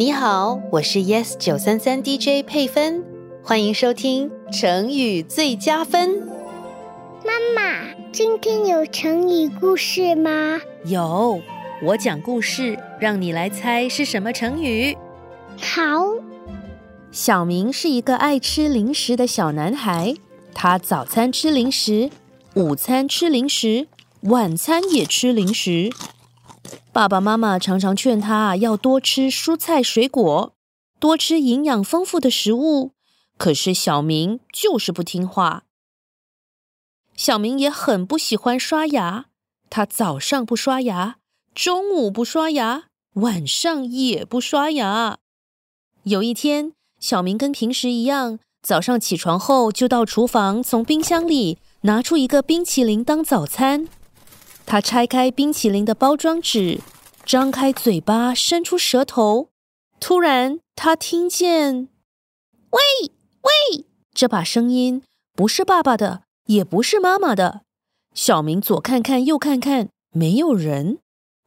你好，我是 Yes 九三三 DJ 佩芬，欢迎收听成语最佳分。妈妈，今天有成语故事吗？有，我讲故事，让你来猜是什么成语。好。小明是一个爱吃零食的小男孩，他早餐吃零食，午餐吃零食，晚餐也吃零食。爸爸妈妈常常劝他要多吃蔬菜水果，多吃营养丰富的食物。可是小明就是不听话。小明也很不喜欢刷牙，他早上不刷牙，中午不刷牙，晚上也不刷牙。有一天，小明跟平时一样，早上起床后就到厨房，从冰箱里拿出一个冰淇淋当早餐。他拆开冰淇淋的包装纸，张开嘴巴，伸出舌头。突然，他听见“喂喂”这把声音，不是爸爸的，也不是妈妈的。小明左看看，右看看，没有人。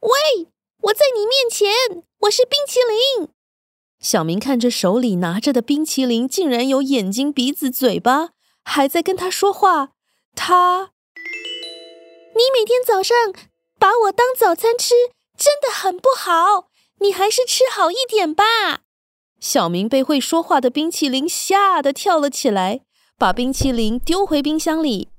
喂，我在你面前，我是冰淇淋。小明看着手里拿着的冰淇淋，竟然有眼睛、鼻子、嘴巴，还在跟他说话。他。每天早上把我当早餐吃，真的很不好。你还是吃好一点吧。小明被会说话的冰淇淋吓得跳了起来，把冰淇淋丢回冰箱里。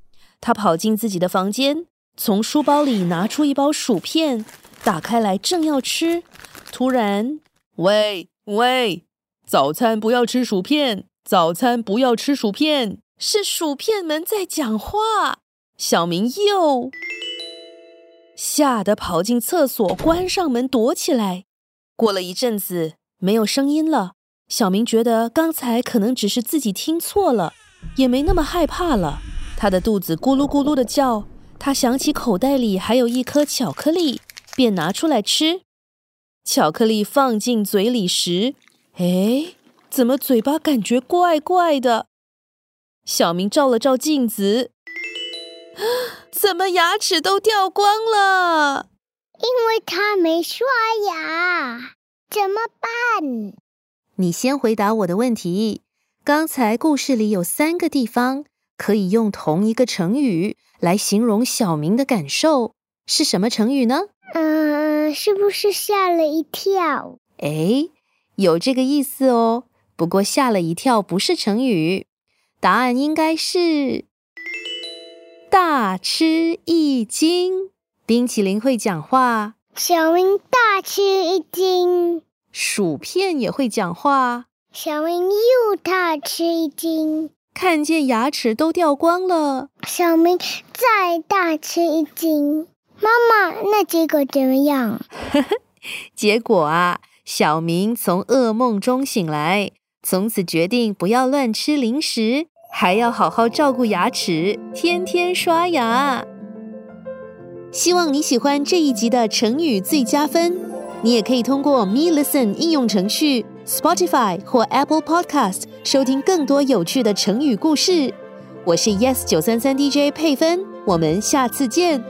他跑进自己的房间，从书包里拿出一包薯片，打开来正要吃，突然，喂喂，早餐不要吃薯片，早餐不要吃薯片，是薯片们在讲话。小明又吓得跑进厕所，关上门躲起来。过了一阵子，没有声音了。小明觉得刚才可能只是自己听错了，也没那么害怕了。他的肚子咕噜咕噜的叫。他想起口袋里还有一颗巧克力，便拿出来吃。巧克力放进嘴里时，哎，怎么嘴巴感觉怪怪的？小明照了照镜子。怎么牙齿都掉光了？因为他没刷牙，怎么办？你先回答我的问题。刚才故事里有三个地方可以用同一个成语来形容小明的感受，是什么成语呢？嗯，是不是吓了一跳？哎，有这个意思哦。不过吓了一跳不是成语，答案应该是。大吃一惊，冰淇淋会讲话。小明大吃一惊，薯片也会讲话。小明又大吃一惊，看见牙齿都掉光了。小明再大吃一惊。妈妈，那结果怎么样？结果啊，小明从噩梦中醒来，从此决定不要乱吃零食。还要好好照顾牙齿，天天刷牙。希望你喜欢这一集的成语最佳分。你也可以通过 Me Listen 应用程序、Spotify 或 Apple Podcast 收听更多有趣的成语故事。我是 Yes 九三三 DJ 佩芬，我们下次见。